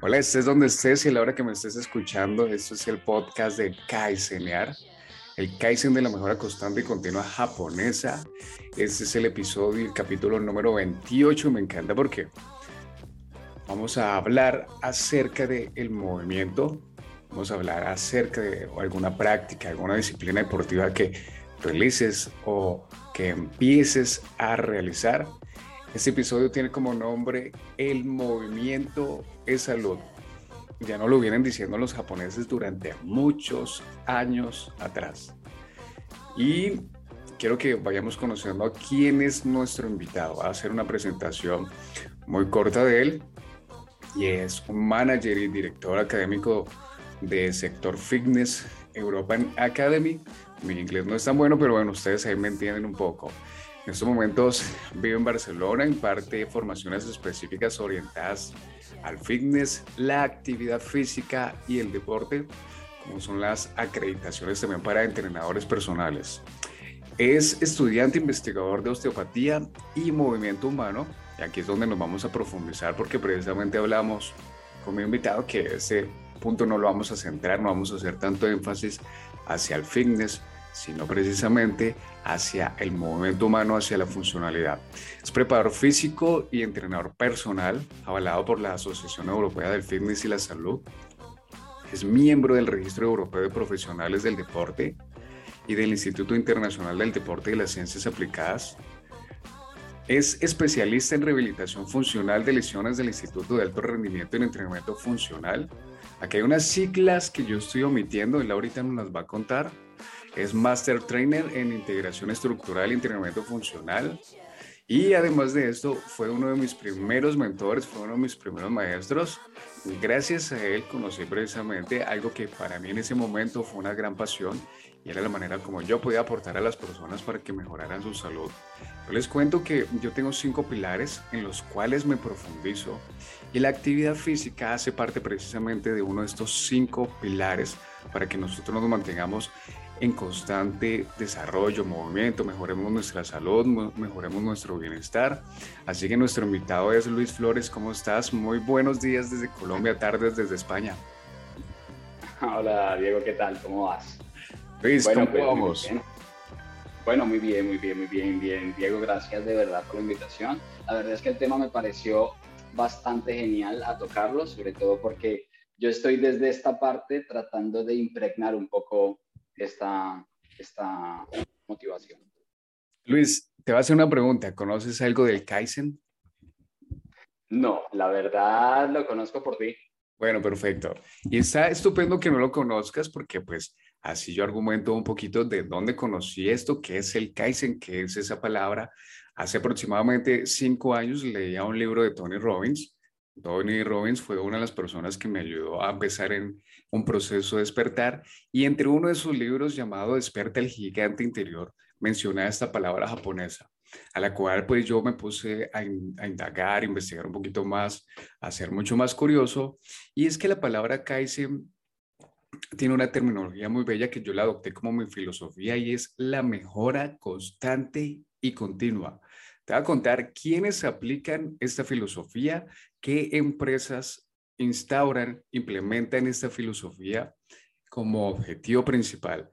Hola, estés donde estés y a la hora que me estés escuchando, esto es el podcast de Kaizenear, el Kaizen de la mejora constante y continua japonesa. Este es el episodio, el capítulo número 28, me encanta porque vamos a hablar acerca del movimiento, vamos a hablar acerca de alguna práctica, alguna disciplina deportiva que realices o que empieces a realizar este episodio tiene como nombre El movimiento es salud. Ya no lo vienen diciendo los japoneses durante muchos años atrás. Y quiero que vayamos conociendo a quién es nuestro invitado. Va a hacer una presentación muy corta de él. Y es un manager y director académico de sector fitness European Academy. Mi inglés no es tan bueno, pero bueno, ustedes ahí me entienden un poco. En estos momentos vivo en Barcelona, imparte formaciones específicas orientadas al fitness, la actividad física y el deporte, como son las acreditaciones también para entrenadores personales. Es estudiante investigador de osteopatía y movimiento humano, y aquí es donde nos vamos a profundizar porque precisamente hablamos con mi invitado que ese punto no lo vamos a centrar, no vamos a hacer tanto énfasis hacia el fitness, sino precisamente hacia el movimiento humano, hacia la funcionalidad. Es preparador físico y entrenador personal, avalado por la Asociación Europea del Fitness y la Salud. Es miembro del Registro Europeo de Profesionales del Deporte y del Instituto Internacional del Deporte y las Ciencias Aplicadas. Es especialista en rehabilitación funcional de lesiones del Instituto de Alto Rendimiento en Entrenamiento Funcional. Aquí hay unas siglas que yo estoy omitiendo, él ahorita nos las va a contar es Master Trainer en Integración Estructural y Entrenamiento Funcional. Y además de esto, fue uno de mis primeros mentores, fue uno de mis primeros maestros. Gracias a él conocí precisamente algo que para mí en ese momento fue una gran pasión y era la manera como yo podía aportar a las personas para que mejoraran su salud. Yo les cuento que yo tengo cinco pilares en los cuales me profundizo y la actividad física hace parte precisamente de uno de estos cinco pilares para que nosotros nos mantengamos en constante desarrollo, movimiento, mejoremos nuestra salud, mejoremos nuestro bienestar. Así que nuestro invitado es Luis Flores, ¿cómo estás? Muy buenos días desde Colombia, tardes desde España. Hola Diego, ¿qué tal? ¿Cómo vas? Luis, ¿cómo pues, vamos? bueno, muy bien, muy bien, muy bien, bien. Diego, gracias de verdad por la invitación. La verdad es que el tema me pareció bastante genial a tocarlo, sobre todo porque yo estoy desde esta parte tratando de impregnar un poco esta, esta motivación. Luis, te voy a hacer una pregunta. ¿Conoces algo del Kaizen? No, la verdad lo conozco por ti. Bueno, perfecto. Y está estupendo que no lo conozcas porque pues así yo argumento un poquito de dónde conocí esto, qué es el Kaizen, qué es esa palabra. Hace aproximadamente cinco años leía un libro de Tony Robbins. Tony Robbins fue una de las personas que me ayudó a empezar en un proceso de despertar y entre uno de sus libros llamado Desperta el gigante interior menciona esta palabra japonesa a la cual pues yo me puse a, indagar, investigar un poquito más, a ser mucho más curioso y es que la palabra Kaizen tiene una terminología muy bella que yo la adopté como mi filosofía y es la mejora constante y continua. Te voy a contar quiénes aplican esta filosofía, qué empresas instauran, implementan esta filosofía como objetivo principal.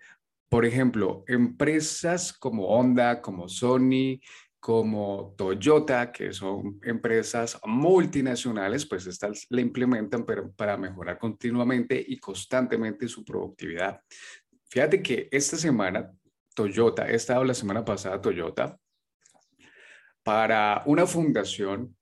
Por ejemplo, empresas como Honda, como Sony, como Toyota, que son empresas multinacionales, pues estas la implementan para mejorar continuamente y constantemente su productividad. Fíjate que esta semana, Toyota, he estado la semana pasada Toyota, para una fundación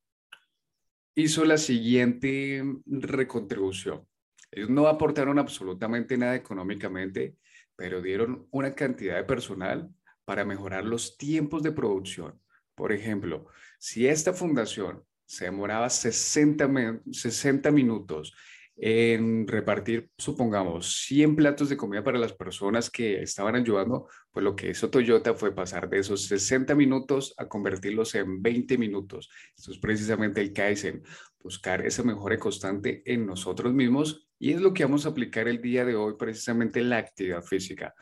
hizo la siguiente recontribución. Ellos no aportaron absolutamente nada económicamente, pero dieron una cantidad de personal para mejorar los tiempos de producción. Por ejemplo, si esta fundación se demoraba 60, 60 minutos en repartir, supongamos, 100 platos de comida para las personas que estaban ayudando, pues lo que hizo Toyota fue pasar de esos 60 minutos a convertirlos en 20 minutos. Esto es precisamente el Kaizen, buscar esa mejora constante en nosotros mismos y es lo que vamos a aplicar el día de hoy, precisamente la actividad física.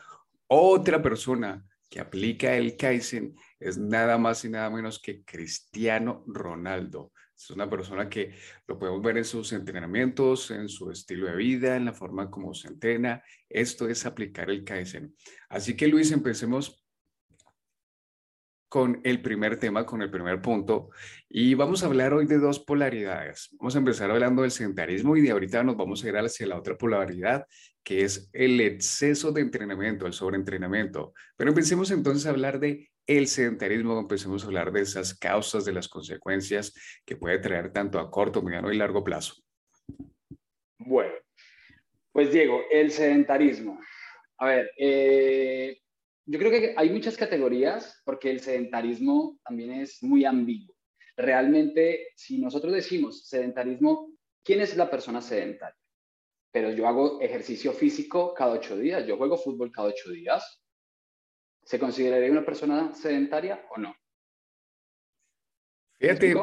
Otra persona que aplica el Kaizen es nada más y nada menos que Cristiano Ronaldo. Es una persona que lo podemos ver en sus entrenamientos, en su estilo de vida, en la forma como se entrena. Esto es aplicar el Kaizen. Así que Luis, empecemos con el primer tema, con el primer punto. Y vamos a hablar hoy de dos polaridades. Vamos a empezar hablando del sedentarismo y de ahorita nos vamos a ir hacia la otra polaridad, que es el exceso de entrenamiento, el sobreentrenamiento. Pero empecemos entonces a hablar de el sedentarismo, empecemos a hablar de esas causas, de las consecuencias que puede traer tanto a corto, mediano y largo plazo. Bueno, pues Diego, el sedentarismo. A ver, eh, yo creo que hay muchas categorías porque el sedentarismo también es muy ambiguo. Realmente, si nosotros decimos sedentarismo, ¿quién es la persona sedentaria? Pero yo hago ejercicio físico cada ocho días, yo juego fútbol cada ocho días. ¿Se consideraría una persona sedentaria o no? Fíjate,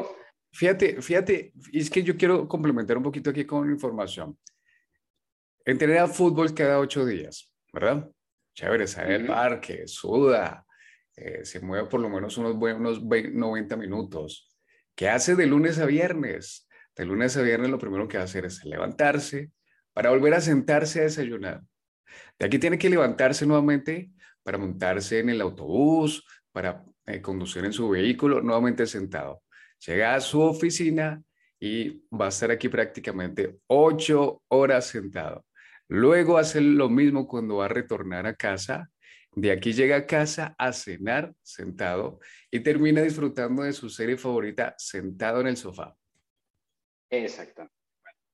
fíjate, fíjate, es que yo quiero complementar un poquito aquí con información. Entrenar fútbol cada ocho días, ¿verdad? chévere, sale al parque, suda, eh, se mueve por lo menos unos buenos 90 minutos. ¿Qué hace de lunes a viernes? De lunes a viernes lo primero que va a hacer es levantarse para volver a sentarse a desayunar. De aquí tiene que levantarse nuevamente para montarse en el autobús, para eh, conducir en su vehículo, nuevamente sentado. Llega a su oficina y va a estar aquí prácticamente ocho horas sentado. Luego hace lo mismo cuando va a retornar a casa. De aquí llega a casa a cenar sentado y termina disfrutando de su serie favorita sentado en el sofá. Exactamente.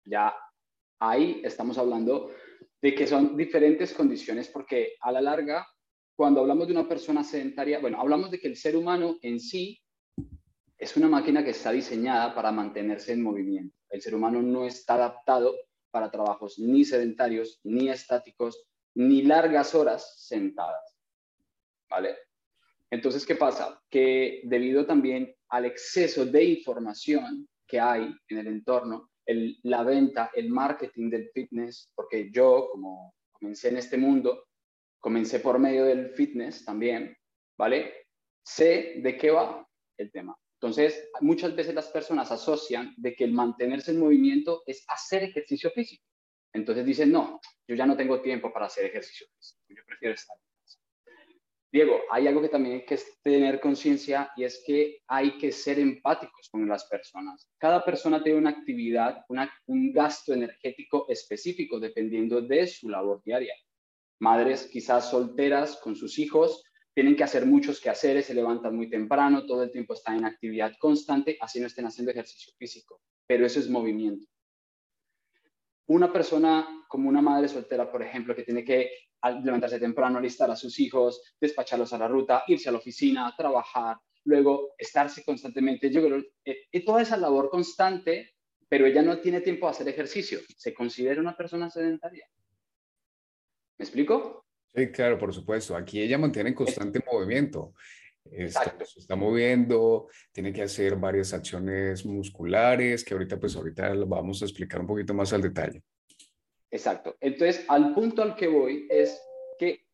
ya ahí estamos hablando de que son diferentes condiciones porque a la larga, cuando hablamos de una persona sedentaria, bueno, hablamos de que el ser humano en sí es una máquina que está diseñada para mantenerse en movimiento. El ser humano no está adaptado para trabajos ni sedentarios, ni estáticos, ni largas horas sentadas. ¿Vale? Entonces, ¿qué pasa? Que debido también al exceso de información que hay en el entorno, la venta, el marketing del fitness, porque yo, como comencé en este mundo, comencé por medio del fitness también, ¿vale? Sé de qué va el tema. Entonces, muchas veces las personas asocian de que el mantenerse en movimiento es hacer ejercicio físico. Entonces dicen, no, yo ya no tengo tiempo para hacer ejercicio físico, yo prefiero estar. Diego, hay algo que también hay que tener conciencia y es que hay que ser empáticos con las personas. Cada persona tiene una actividad, un gasto energético específico dependiendo de su labor diaria. Madres quizás solteras con sus hijos tienen que hacer muchos quehaceres, se levantan muy temprano, todo el tiempo están en actividad constante, así no estén haciendo ejercicio físico, pero eso es movimiento. Una persona como una madre soltera, por ejemplo, que tiene que levantarse temprano, alistar a sus hijos, despacharlos a la ruta, irse a la oficina, trabajar, luego estarse constantemente, yo creo, eh, toda esa labor constante, pero ella no tiene tiempo a hacer ejercicio, se considera una persona sedentaria. ¿Me explico? Sí, claro, por supuesto. Aquí ella mantiene constante movimiento. Está, se está moviendo, tiene que hacer varias acciones musculares que ahorita, pues ahorita lo vamos a explicar un poquito más al detalle. Exacto. Entonces, al punto al que voy es que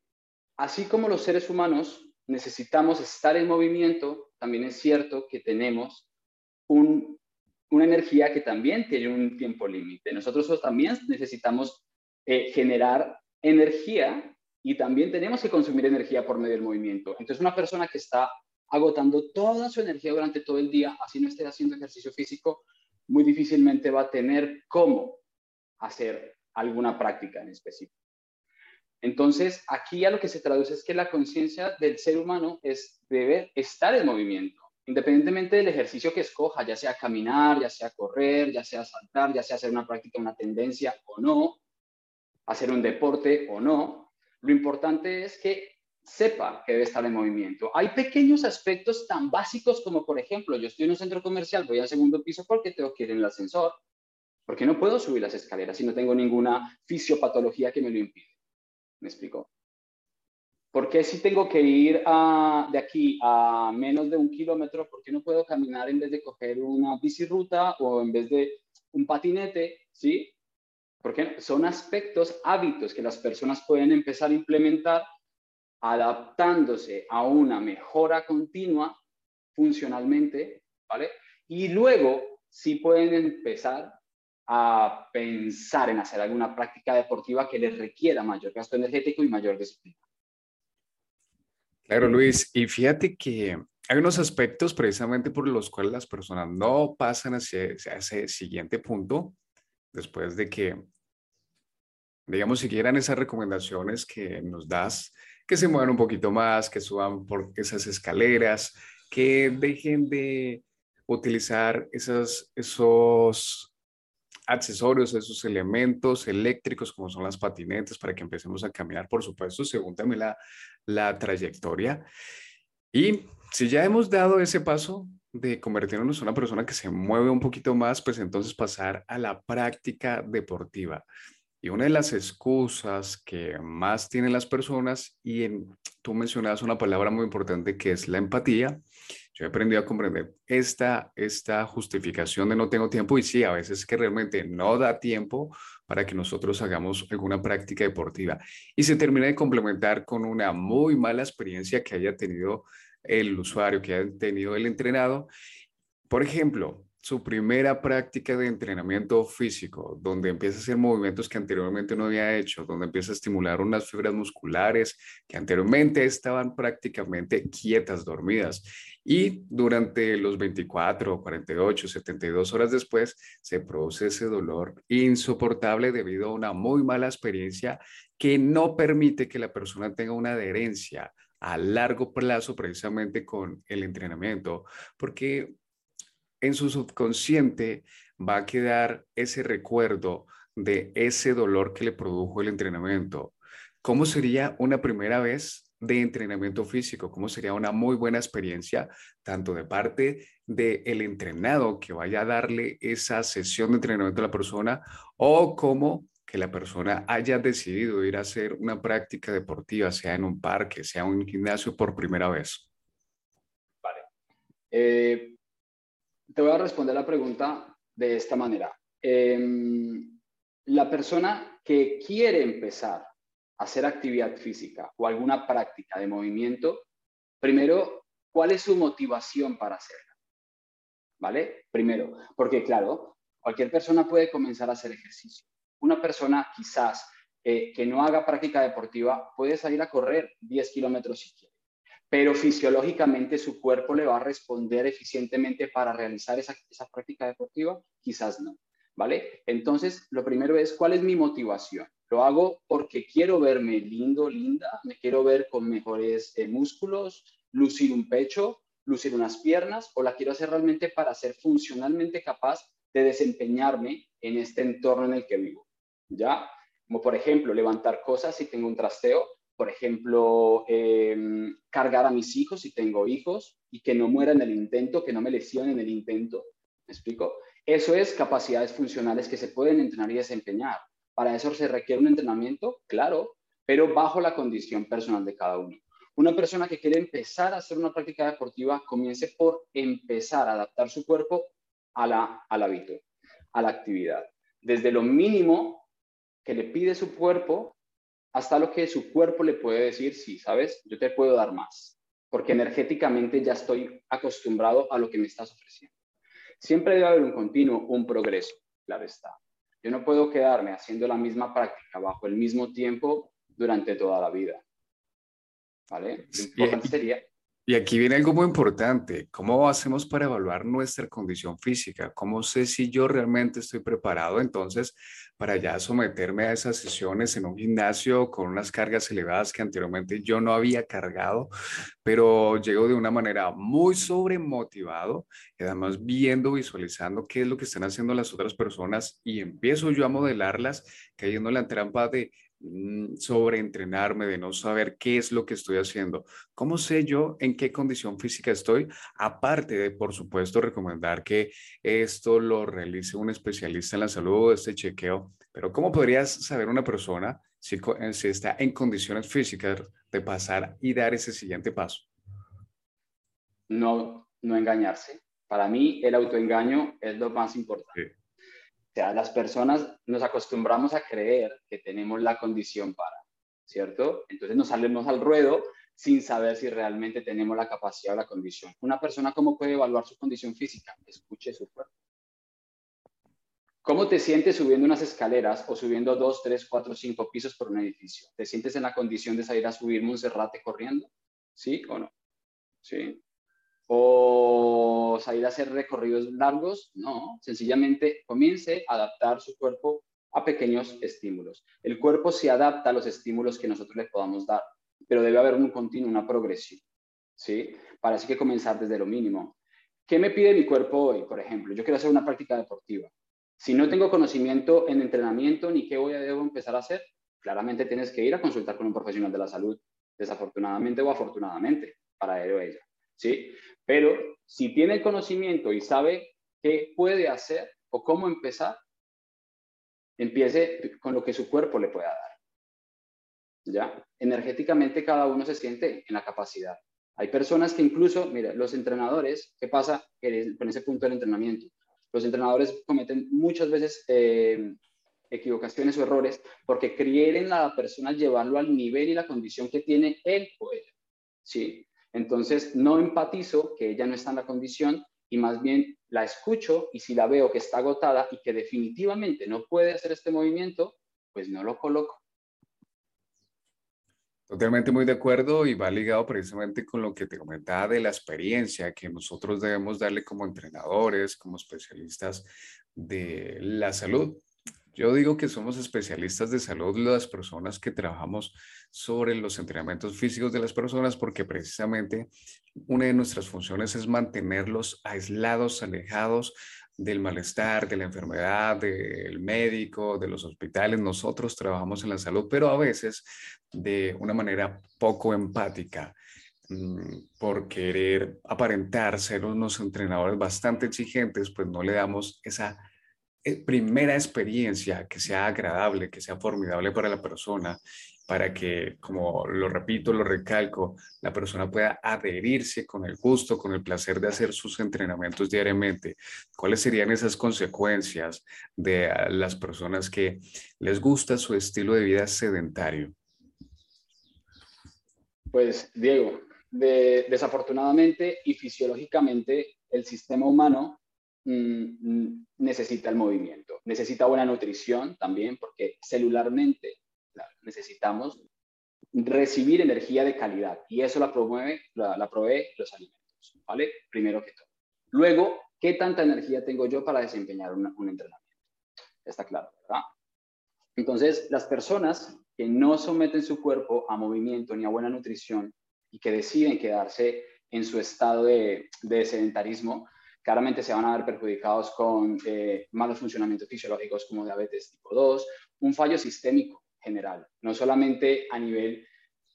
así como los seres humanos necesitamos estar en movimiento, también es cierto que tenemos una energía que también tiene un tiempo límite. Nosotros también necesitamos eh, generar energía y también tenemos que consumir energía por medio del movimiento. Entonces, una persona que está agotando toda su energía durante todo el día, así no esté haciendo ejercicio físico, muy difícilmente va a tener cómo hacer alguna práctica en específico. Entonces, aquí a lo que se traduce es que la conciencia del ser humano es debe estar en movimiento, independientemente del ejercicio que escoja, ya sea caminar, ya sea correr, ya sea saltar, ya sea hacer una práctica, una tendencia o no, hacer un deporte o no, lo importante es que sepa que debe estar en movimiento. Hay pequeños aspectos tan básicos como, por ejemplo, yo estoy en un centro comercial, voy al segundo piso porque tengo que ir en el ascensor, porque no puedo subir las escaleras si no tengo ninguna fisiopatología que me lo impide. ¿Me explico? Porque si tengo que ir de aquí a menos de un kilómetro, ¿por qué no puedo caminar en vez de coger una bicirruta o en vez de un patinete? ¿Sí? Porque son aspectos, hábitos que las personas pueden empezar a implementar adaptándose a una mejora continua funcionalmente, ¿vale? Y luego sí pueden empezar a pensar en hacer alguna práctica deportiva que les requiera mayor gasto energético y mayor disciplina. Claro, Luis. Y fíjate que hay unos aspectos precisamente por los cuales las personas no pasan hacia, ese siguiente punto después de que, digamos, siguieran esas recomendaciones que nos das, que se muevan un poquito más, que suban por esas escaleras, que dejen de utilizar esas, esos accesorios, esos elementos eléctricos como son las patinetas para que empecemos a caminar, por supuesto, según también la, la trayectoria. Y si ya hemos dado ese paso de convertirnos en una persona que se mueve un poquito más, pues entonces pasar a la práctica deportiva. Y una de las excusas que más tienen las personas, y tú mencionabas una palabra muy importante que es la empatía, yo he aprendido a comprender esta, esta justificación de no tengo tiempo y sí, a veces que realmente no da tiempo para que nosotros hagamos alguna práctica deportiva y se termina de complementar con una muy mala experiencia que haya tenido el usuario, que haya tenido el entrenado. Por ejemplo, su primera práctica de entrenamiento físico, donde empieza a hacer movimientos que anteriormente no había hecho, donde empieza a estimular unas fibras musculares que anteriormente estaban prácticamente quietas, dormidas. Y durante los 24, 48, 72 horas después, se produce ese dolor insoportable debido a una muy mala experiencia que no permite que la persona tenga una adherencia a largo plazo precisamente con el entrenamiento, porque en su subconsciente va a quedar ese recuerdo de ese dolor que le produjo el entrenamiento. ¿Cómo sería una primera vez de entrenamiento físico? ¿Cómo sería una muy buena experiencia, tanto de parte del entrenado que vaya a darle esa sesión de entrenamiento a la persona o como que la persona haya decidido ir a hacer una práctica deportiva, sea en un parque, sea en un gimnasio por primera vez? Vale. Eh, te voy a responder la pregunta de esta manera. Em, la persona que quiere empezar a hacer actividad física o alguna práctica de movimiento, primero, ¿cuál es su motivación para hacerla? ¿Vale? Primero, porque claro, cualquier persona puede comenzar a hacer ejercicio. Una persona quizás eh, que no haga práctica deportiva puede salir a correr 10 kilómetros si quiere pero fisiológicamente su cuerpo le va a responder eficientemente para realizar esa, práctica deportiva, quizás no, ¿vale? Entonces, lo primero es, ¿cuál es mi motivación? Lo hago porque quiero verme lindo, linda, me quiero ver con mejores eh, músculos, lucir un pecho, lucir unas piernas, o la quiero hacer realmente para ser funcionalmente capaz de desempeñarme en este entorno en el que vivo, ¿ya? Como por ejemplo, levantar cosas si tengo un trasteo, por ejemplo, em, cargar a mis hijos si tengo hijos y que no mueran en el intento, que no me lesionen en el intento. ¿Me explico? Eso es capacidades funcionales que se pueden entrenar y desempeñar. Para eso se requiere un entrenamiento, claro, pero bajo la condición personal de cada uno. Una persona que quiere empezar a hacer una práctica deportiva, comience por empezar a adaptar su cuerpo a la, al hábito, a la actividad. Desde lo mínimo que le pide su cuerpo hasta lo que su cuerpo le puede decir, sí, sabes, yo te puedo dar más, porque energéticamente ya estoy acostumbrado a lo que me estás ofreciendo. Siempre debe haber un continuo, un progreso, claro está. Yo no puedo quedarme haciendo la misma práctica bajo el mismo tiempo durante toda la vida. ¿Vale? Lo importante sería y aquí viene algo muy importante. ¿Cómo hacemos para evaluar nuestra condición física? ¿Cómo sé si yo realmente estoy preparado entonces para ya someterme a esas sesiones en un gimnasio con unas cargas elevadas que anteriormente yo no había cargado, pero llego de una manera muy sobremotivado y además viendo, visualizando qué es lo que están haciendo las otras personas y empiezo yo a modelarlas cayendo en la trampa de Mm, sobre entrenarme, de no saber qué es lo que estoy haciendo. ¿Cómo sé yo en qué condición física estoy? Aparte de, por supuesto, recomendar que esto lo realice un especialista en la salud, este chequeo. Pero ¿cómo podrías saber una persona si, eh, si está en condiciones físicas de pasar y dar ese siguiente paso? No, no engañarse. Para mí, el autoengaño es lo más importante sea, las personas nos acostumbramos a creer que tenemos la condición para, ¿cierto? Entonces nos salimos al ruedo sin saber si realmente tenemos la capacidad o la condición. Una persona, ¿cómo puede evaluar su condición física? Escuche su cuerpo. ¿Cómo te sientes subiendo unas escaleras o subiendo dos, tres, cuatro, cinco pisos por un edificio? ¿Te sientes en la condición de salir a subir Monserrate corriendo? ¿Sí o no? ¿Sí? ¿O salir a hacer recorridos largos? No, sencillamente comience a adaptar su cuerpo a pequeños estímulos. El cuerpo se adapta a los estímulos que nosotros le podamos dar, pero debe haber un continuo, una progresión. ¿Sí? Para así que comenzar desde lo mínimo. ¿Qué me pide mi cuerpo hoy? Por ejemplo, yo quiero hacer una práctica deportiva si no tengo conocimiento en entrenamiento ni qué voy a debo empezar a hacer, claramente tienes que ir a consultar con un profesional de la salud, desafortunadamente o afortunadamente, para él o ella. ¿sí? Pero si tiene conocimiento y sabe qué puede hacer o cómo empezar, empiece con lo que su cuerpo le pueda dar. ¿Ya? Energéticamente cada uno se siente en la capacidad. Hay personas que incluso, mira, los entrenadores, ¿qué pasa con ese punto del entrenamiento? Los entrenadores cometen muchas veces eh, equivocaciones o errores porque quieren a la persona llevarlo al nivel y la condición que tiene él o ella. ¿sí? Entonces, no empatizo que ella no está en la condición y más bien la escucho y si la veo que está agotada y que definitivamente no puede hacer este movimiento, pues no lo coloco. Totalmente muy de acuerdo y va ligado precisamente con lo que te comentaba de la experiencia que nosotros debemos darle como entrenadores, como especialistas de la salud. Yo digo que somos especialistas de salud las personas que trabajamos sobre los entrenamientos físicos de las personas porque precisamente una de nuestras funciones es mantenerlos aislados, alejados del malestar, de la enfermedad, del médico, de los hospitales. Nosotros trabajamos en la salud, pero a veces de una manera poco empática mm, por querer aparentar ser unos entrenadores bastante exigentes, pues no le damos esa primera experiencia que sea agradable, que sea formidable para la persona para que, como lo repito, lo recalco, la persona pueda adherirse con el gusto, con el placer de hacer sus entrenamientos diariamente. ¿Cuáles serían esas consecuencias de las personas que les gusta su estilo de vida sedentario? Pues, Diego, desafortunadamente y fisiológicamente, el sistema humano mm, necesita el movimiento, necesita buena nutrición también, porque celularmente necesitamos recibir energía de calidad y eso la promueve, la, provee los alimentos, ¿vale? Primero que todo. Luego, ¿qué tanta energía tengo yo para desempeñar un entrenamiento? Está claro, ¿verdad? Entonces, las personas que no someten su cuerpo a movimiento ni a buena nutrición y que deciden quedarse en su estado de, sedentarismo, claramente se van a ver perjudicados con eh, malos funcionamientos fisiológicos como diabetes tipo 2, un fallo sistémico general, no solamente a nivel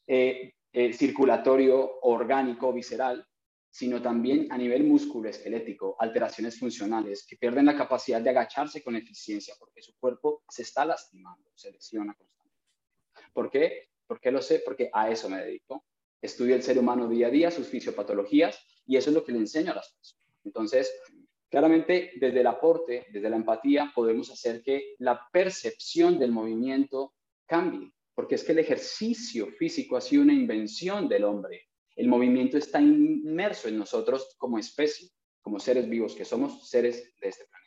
eh, eh, circulatorio, orgánico, visceral, sino también a nivel musculoesquelético, alteraciones funcionales, que pierden la capacidad de agacharse con eficiencia porque su cuerpo se está lastimando, se lesiona constantemente. ¿Por qué? ¿Por qué lo sé? Porque a eso me dedico. Estudio el ser humano día a día, sus fisiopatologías, y eso es lo que le enseño a las personas. Entonces, claramente, desde el aporte, desde la empatía, podemos hacer que la percepción del movimiento cambie, porque es que el ejercicio físico ha sido una invención del hombre. El movimiento está inmerso en nosotros como especie, como seres vivos, que somos seres de este planeta.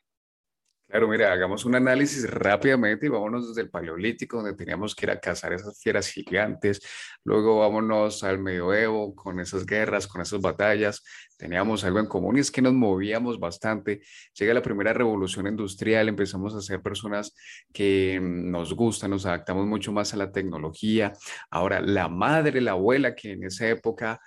Claro, mira, hagamos un análisis rápidamente y vámonos desde el Paleolítico, donde teníamos que ir a cazar esas fieras gigantes, luego vámonos al medioevo con esas guerras, con esas batallas, teníamos algo en común y es que nos movíamos bastante. Llega la primera revolución industrial, empezamos a ser personas que nos gustan, nos adaptamos mucho más a la tecnología. Ahora, la madre, la abuela, que en esa época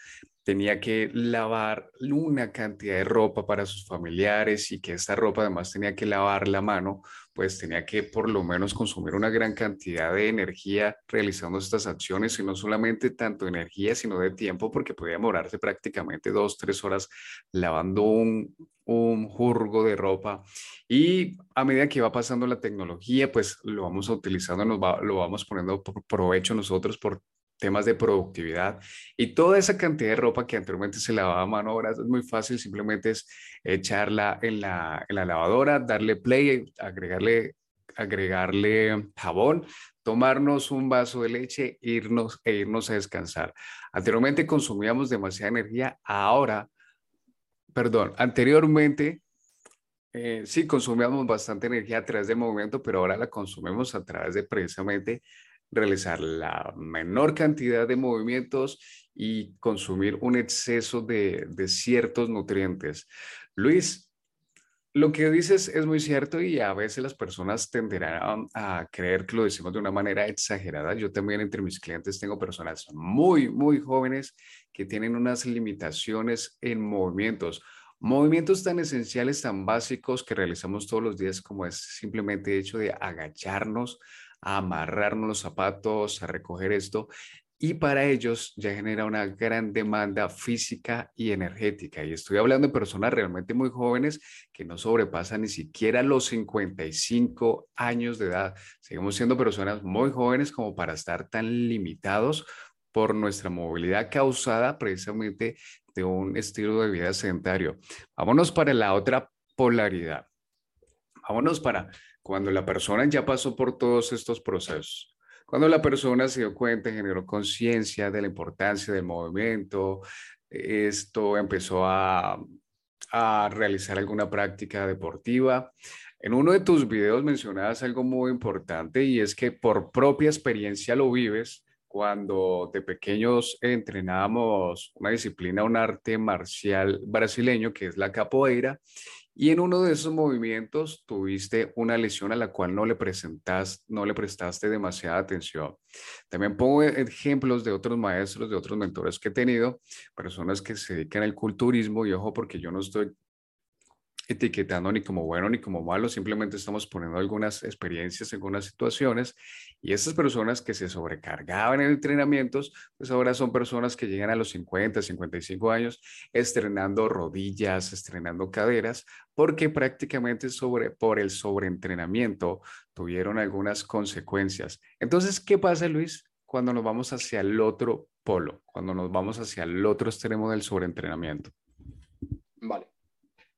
tenía que lavar una cantidad de ropa para sus familiares y que esta ropa además tenía que lavar la mano, pues tenía que por lo menos consumir una gran cantidad de energía realizando estas acciones y no solamente tanto energía, sino de tiempo, porque podía demorarse prácticamente dos, tres horas lavando un, un jurgo de ropa. Y a medida que va pasando la tecnología, pues lo vamos utilizando, nos lo vamos poniendo por provecho nosotros por temas de productividad y toda esa cantidad de ropa que anteriormente se lavaba a mano, ahora es muy fácil, simplemente es echarla en la, en la lavadora, darle play, agregarle, agregarle jabón, tomarnos un vaso de leche irnos, e irnos a descansar. Anteriormente consumíamos demasiada energía, ahora, perdón, anteriormente Eh, sí, consumíamos bastante energía a través del movimiento, pero ahora la consumimos a través de precisamente realizar la menor cantidad de movimientos y consumir un exceso de, de ciertos nutrientes. Luis, lo que dices es muy cierto y a veces las personas tenderán a, creer que lo decimos de una manera exagerada. Yo también entre mis clientes tengo personas muy, muy jóvenes que tienen unas limitaciones en movimientos. Movimientos tan esenciales, tan básicos que realizamos todos los días como es simplemente el hecho de agacharnos, a amarrarnos los zapatos, a recoger esto y para ellos ya genera una gran demanda física y energética. Y estoy hablando de personas realmente muy jóvenes que no sobrepasan ni siquiera los 55 años de edad. Seguimos siendo personas muy jóvenes como para estar tan limitados por nuestra movilidad causada precisamente de un estilo de vida sedentario. Vámonos para la otra polaridad. Vámonos para cuando la persona ya pasó por todos estos procesos cuando la persona se dio cuenta, generó conciencia de la importancia del movimiento, esto empezó a, a realizar alguna práctica deportiva. En uno de tus videos mencionabas algo muy importante y es que por propia experiencia lo vives cuando de pequeños entrenábamos una disciplina, un arte marcial brasileño que es la capoeira y en uno de esos movimientos tuviste una lesión a la cual no le, presentas, no le prestaste demasiada atención. También pongo ejemplos de otros maestros, de otros mentores que he tenido, personas que se dedican al culturismo y ojo porque yo no estoy etiquetando ni como bueno ni como malo, simplemente estamos poniendo algunas experiencias, algunas situaciones y esas personas que se sobrecargaban en entrenamientos, pues ahora son personas que llegan a los 50, 55 años estrenando rodillas, estrenando caderas, porque prácticamente sobre, por el sobreentrenamiento tuvieron algunas consecuencias. Entonces, ¿qué pasa, Luis, cuando nos vamos hacia el otro polo, cuando nos vamos hacia el otro extremo del sobreentrenamiento?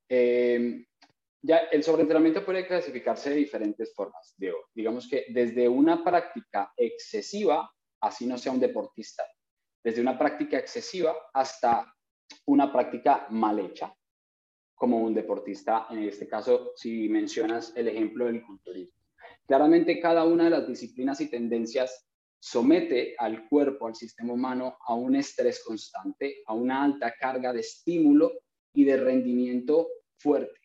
Eh, ya el sobreentrenamiento puede clasificarse de diferentes formas. Digamos que desde una práctica excesiva, así no sea un deportista, desde una práctica excesiva hasta una práctica mal hecha, como un deportista, en este caso, si mencionas el ejemplo del culturismo. Claramente cada una de las disciplinas y tendencias somete al cuerpo, al sistema humano, a un estrés constante, a una alta carga de estímulo y de rendimiento fuerte,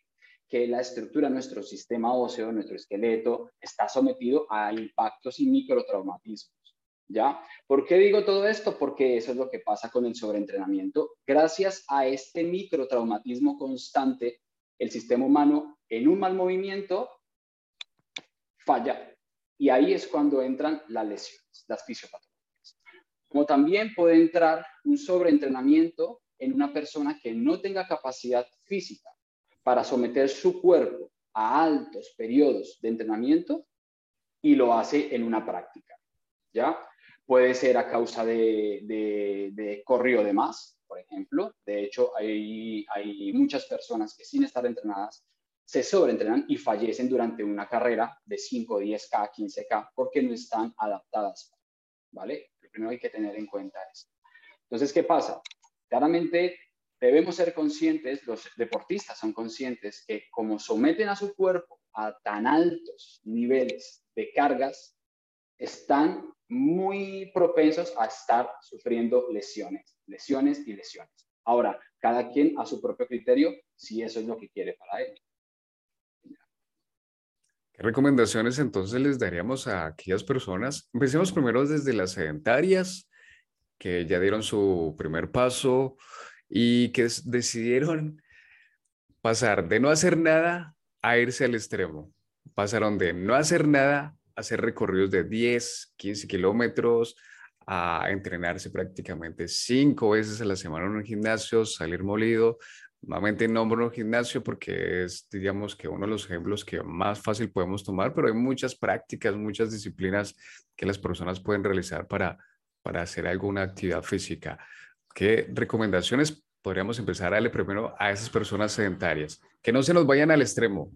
que la estructura de nuestro sistema óseo, nuestro esqueleto, está sometido a impactos y microtraumatismos. ¿Ya? ¿Por qué digo todo esto? Porque eso es lo que pasa con el sobreentrenamiento. Gracias a este microtraumatismo constante, el sistema humano en un mal movimiento falla. Y ahí es cuando entran las lesiones, las fisiopatologías. Como también puede entrar un sobreentrenamiento en una persona que no tenga capacidad física para someter su cuerpo a altos periodos de entrenamiento y lo hace en una práctica. ¿Ya? Puede ser a causa de, de, de corrió de más, por ejemplo. De hecho, hay, hay muchas personas que sin estar entrenadas se sobreentrenan y fallecen durante una carrera de 5, 10K, 15K porque no están adaptadas. ¿Vale? Lo primero hay que tener en cuenta es. Entonces, ¿qué pasa? Claramente debemos ser conscientes, los deportistas son conscientes que como someten a su cuerpo a tan altos niveles de cargas, están muy propensos a estar sufriendo lesiones, lesiones y lesiones. Ahora, cada quien a su propio criterio, si eso es lo que quiere para él. ¿Qué recomendaciones entonces les daríamos a aquellas personas? Empecemos primero desde las sedentarias, que ya dieron su primer paso, y que decidieron pasar de no hacer nada a irse al extremo. Pasaron de no hacer nada a hacer recorridos de 10, 15 kilómetros, a entrenarse prácticamente cinco veces a la semana en un gimnasio, salir molido. Nuevamente nombro un gimnasio porque es, digamos, que uno de los ejemplos que más fácil podemos tomar, pero hay muchas prácticas, muchas disciplinas que las personas pueden realizar para, para hacer alguna actividad física. ¿Qué recomendaciones podríamos empezar a darle primero a esas personas sedentarias? Que no se nos vayan al extremo.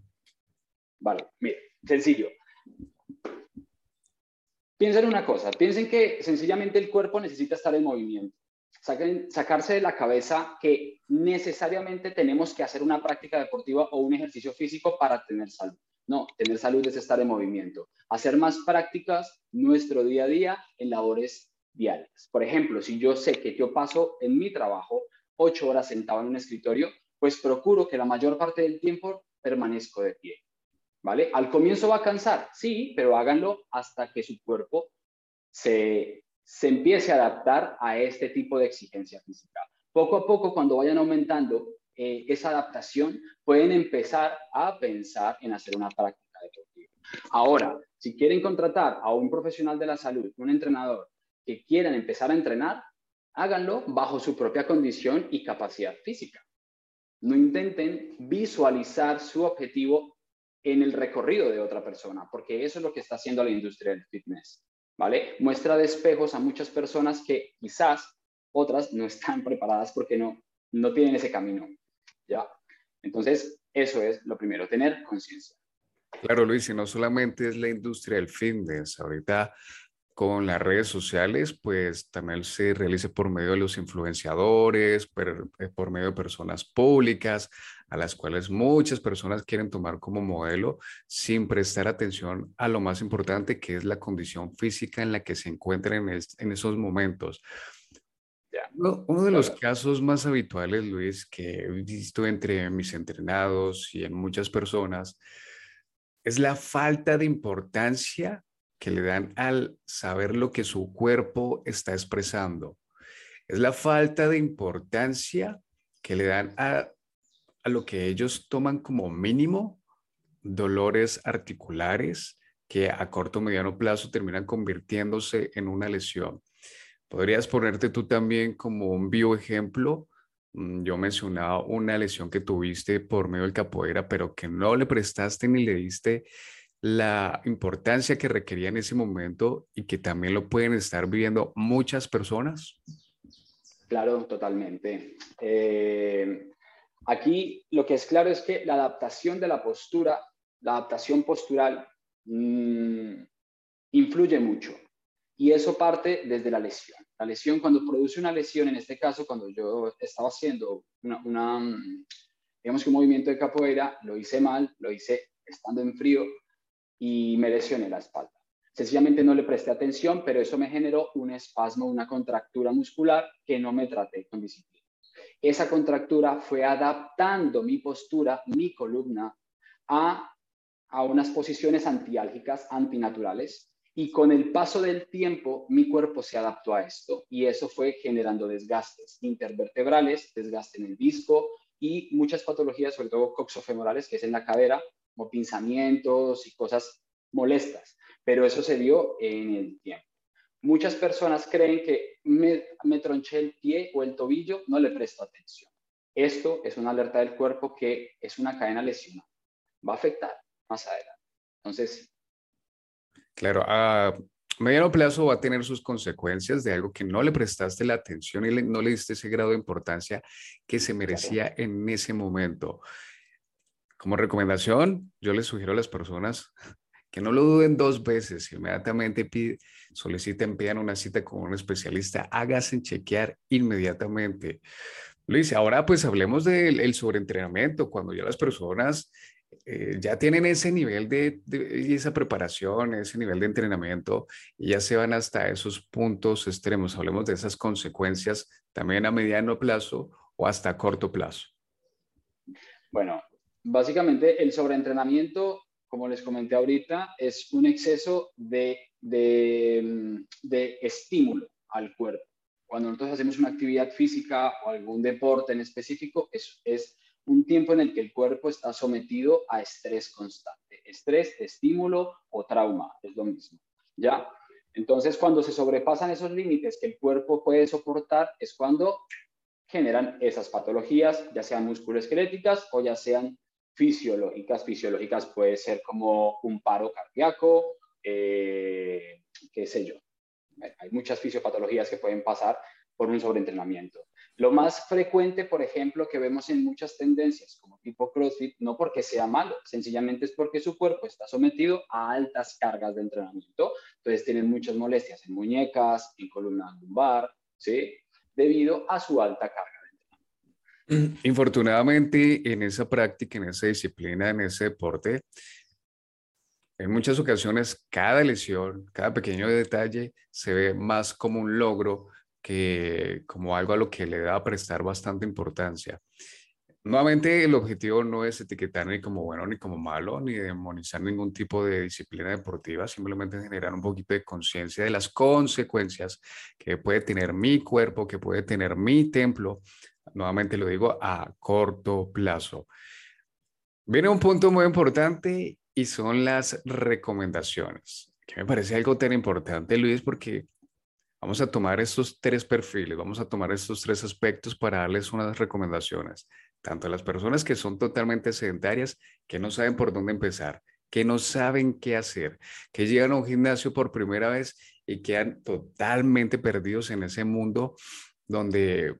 Vale, mire, sencillo. Piensen una cosa, piensen que sencillamente el cuerpo necesita estar en movimiento. sacarse de la cabeza que necesariamente tenemos que hacer una práctica deportiva o un ejercicio físico para tener salud. No, tener salud es estar en movimiento. Hacer más prácticas nuestro día a día en labores diarias. Por ejemplo, si yo sé que yo paso en mi trabajo ocho horas sentado en un escritorio, pues procuro que la mayor parte del tiempo permanezco de pie. ¿Vale? Al comienzo va a cansar, sí, pero háganlo hasta que su cuerpo se, se empiece a adaptar a este tipo de exigencia física. Poco a poco, cuando vayan aumentando eh, esa adaptación, pueden empezar a pensar en hacer una práctica deportiva. Ahora, si quieren contratar a un profesional de la salud, un entrenador que quieran empezar a entrenar, háganlo bajo su propia condición y capacidad física. No intenten visualizar su objetivo en el recorrido de otra persona, porque eso es lo que está haciendo la industria del fitness, ¿vale? Muestra de espejos a muchas personas que quizás otras no están preparadas porque no, no tienen ese camino, ¿ya? Entonces, eso es lo primero, tener conciencia. Claro, Luis, y no solamente es la industria del fitness, ahorita con las redes sociales, pues también se realiza por medio de los influenciadores, eh, por medio de personas públicas, a las cuales muchas personas quieren tomar como modelo sin prestar atención a lo más importante que es la condición física en la que se encuentran en, esos momentos. Uno, de los casos más habituales, Luis, que he visto entre mis entrenados y en muchas personas, es la falta de importancia que le dan al saber lo que su cuerpo está expresando. Es la falta de importancia que le dan a, a lo que ellos toman como mínimo dolores articulares que a corto o mediano plazo terminan convirtiéndose en una lesión. ¿Podrías ponerte tú también como un bioejemplo? Mm, yo mencionaba una lesión que tuviste por medio del capoeira, pero que no le prestaste ni le diste la importancia que requería en ese momento y que también lo pueden estar viviendo muchas personas? Claro, totalmente. Eh, aquí lo que es claro es que la adaptación de la postura, la adaptación postural, mm, influye mucho. Y eso parte desde la lesión. La lesión, cuando produce una lesión, en este caso, cuando yo estaba haciendo una, una mm, que un movimiento de capoeira, lo hice mal, lo hice estando en frío, y me lesioné la espalda. Sencillamente no le presté atención, pero eso me generó un espasmo, una contractura muscular que no me traté con disciplina. Esa contractura fue adaptando mi postura, mi columna, a, a unas posiciones antiálgicas, antinaturales, y con el paso del tiempo mi cuerpo se adaptó a esto y eso fue generando desgastes intervertebrales, desgaste en el disco y muchas patologías, sobre todo coxofemorales, que es en la cadera, como pinzamientos y cosas molestas, pero eso se dio en el tiempo. Muchas personas creen que me, me tronché el pie o el tobillo, no le presto atención. Esto es una alerta del cuerpo que es una cadena lesional. Va a afectar más adelante. Entonces. Claro, a mediano plazo va a tener sus consecuencias de algo que no le prestaste la atención y no le diste ese grado de importancia que se merecía en ese momento. Como recomendación, yo les sugiero a las personas que no lo duden dos veces, inmediatamente pide, soliciten, pidan una cita con un especialista, háganse chequear inmediatamente. Luis, ahora pues hablemos del sobreentrenamiento, cuando ya las personas eh, ya tienen ese nivel de, de, esa preparación, ese nivel de entrenamiento y ya se van hasta esos puntos extremos. Hablemos de esas consecuencias también a mediano plazo o hasta corto plazo. Bueno, Básicamente, el sobreentrenamiento, como les comenté ahorita, es un exceso de, de, estímulo al cuerpo. Cuando nosotros hacemos una actividad física o algún deporte en específico, es, es un tiempo en el que el cuerpo está sometido a estrés constante. Estrés, estímulo o trauma, es lo mismo. ¿Ya? Entonces, cuando se sobrepasan esos límites que el cuerpo puede soportar, es cuando generan esas patologías, ya sean musculoesqueléticas o ya sean fisiológicas. Fisiológicas puede ser como un paro cardíaco, eh, qué sé yo. Hay muchas fisiopatologías que pueden pasar por un sobreentrenamiento. Lo más frecuente, por ejemplo, que vemos en muchas tendencias como tipo CrossFit, no porque sea malo, sencillamente es porque su cuerpo está sometido a altas cargas de entrenamiento. Entonces tienen muchas molestias en muñecas, en columna lumbar, ¿sí? debido a su alta carga. Infortunadamente, en esa práctica, en esa disciplina, en ese deporte, en muchas ocasiones cada lesión, cada pequeño detalle se ve más como un logro que como algo a lo que le da a prestar bastante importancia. Nuevamente, el objetivo no es etiquetar ni como bueno ni como malo, ni demonizar ningún tipo de disciplina deportiva, simplemente generar un poquito de conciencia de las consecuencias que puede tener mi cuerpo, que puede tener mi templo, nuevamente lo digo, a corto plazo. Viene un punto muy importante y son las recomendaciones, que me parece algo tan importante, Luis, porque vamos a tomar estos tres perfiles, vamos a tomar estos tres aspectos para darles unas recomendaciones tanto las personas que son totalmente sedentarias, que no saben por dónde empezar, que no saben qué hacer, que llegan a un gimnasio por primera vez y quedan totalmente perdidos en ese mundo donde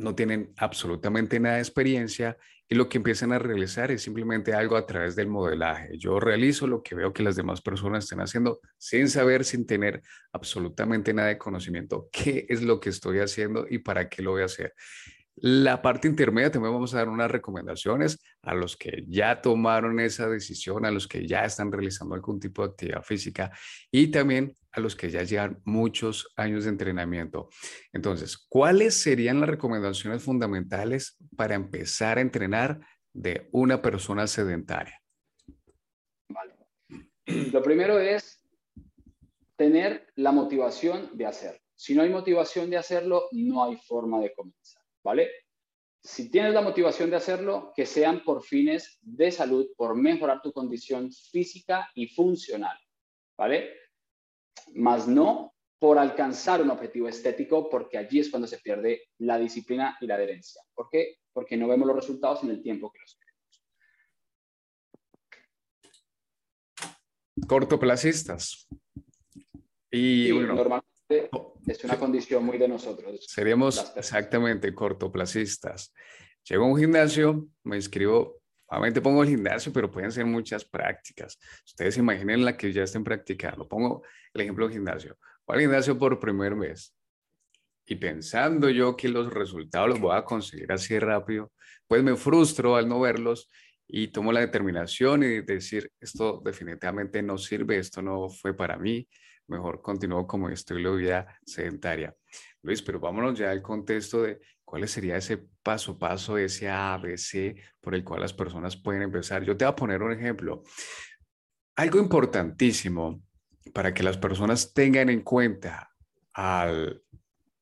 no tienen absolutamente nada de experiencia y lo que empiezan a realizar es simplemente algo a través del modelaje. Yo realizo lo que veo que las demás personas están haciendo sin saber, sin tener absolutamente nada de conocimiento, qué es lo que estoy haciendo y para qué lo voy a hacer. La parte intermedia también vamos a dar unas recomendaciones a los que ya tomaron esa decisión, a los que ya están realizando algún tipo de actividad física y también a los que ya llevan muchos años de entrenamiento. Entonces, ¿cuáles serían las recomendaciones fundamentales para empezar a entrenar de una persona sedentaria? Lo primero es tener la motivación de hacerlo. Si no hay motivación de hacerlo, no hay forma de comenzar. ¿vale? Si tienes la motivación de hacerlo, que sean por fines de salud, por mejorar tu condición física y funcional, ¿vale? Más no por alcanzar un objetivo estético, porque allí es cuando se pierde la disciplina y la adherencia. ¿Por qué? Porque no vemos los resultados en el tiempo que los queremos. Cortoplacistas. Y bueno, normalmente es una condición muy de nosotros. Seríamos exactamente cortoplacistas. Llego a un gimnasio, me inscribo, obviamente pongo el gimnasio, pero pueden ser muchas prácticas. Ustedes imaginen la que ya estén practicando. Pongo el ejemplo del gimnasio. Voy al gimnasio por primer mes y pensando yo que los resultados los voy a conseguir así rápido, pues me frustro al no verlos y tomo la determinación y decir, esto definitivamente no sirve, esto no fue para mí, mejor continúo como estilo de vida sedentaria. Luis, pero vámonos ya al contexto de cuál sería ese paso a paso, ese ABC por el cual las personas pueden empezar. Yo te voy a poner un ejemplo. Algo importantísimo para que las personas tengan en cuenta al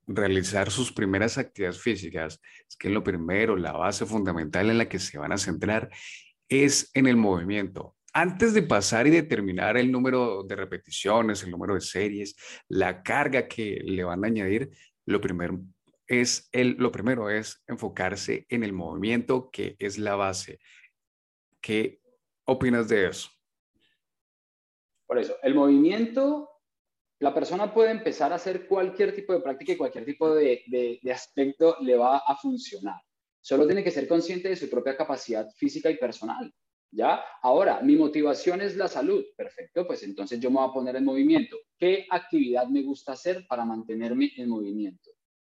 realizar sus primeras actividades físicas es que lo primero, la base fundamental en la que se van a centrar es en el movimiento antes de pasar y determinar el número de repeticiones, el número de series, la carga que le van a añadir, lo primero es, el, lo primero es enfocarse en el movimiento que es la base. ¿Qué opinas de eso? Por eso, el movimiento, la persona puede empezar a hacer cualquier tipo de práctica y cualquier tipo de, de aspecto le va a funcionar. Solo tiene que ser consciente de su propia capacidad física y personal. ¿Ya? Ahora, mi motivación es la salud. Perfecto, pues entonces yo me voy a poner en movimiento. ¿Qué actividad me gusta hacer para mantenerme en movimiento?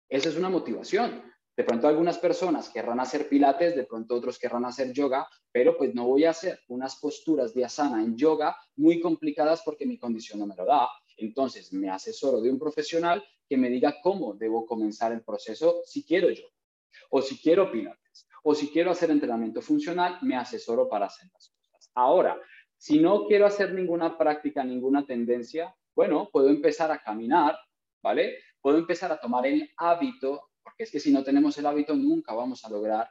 Esa es una motivación. De pronto algunas personas querrán hacer pilates, de pronto otros querrán hacer yoga, pero pues no voy a hacer unas posturas de asana en yoga muy complicadas porque mi condición no me lo da. Entonces me asesoro de un profesional que me diga cómo debo comenzar el proceso si quiero yo o si quiero pilates o si quiero hacer entrenamiento funcional, me asesoro para hacer las cosas. Ahora, si no quiero hacer ninguna práctica, ninguna tendencia, bueno, puedo empezar a caminar, ¿vale? Puedo empezar a tomar el hábito, porque es que si no tenemos el hábito nunca vamos a lograr,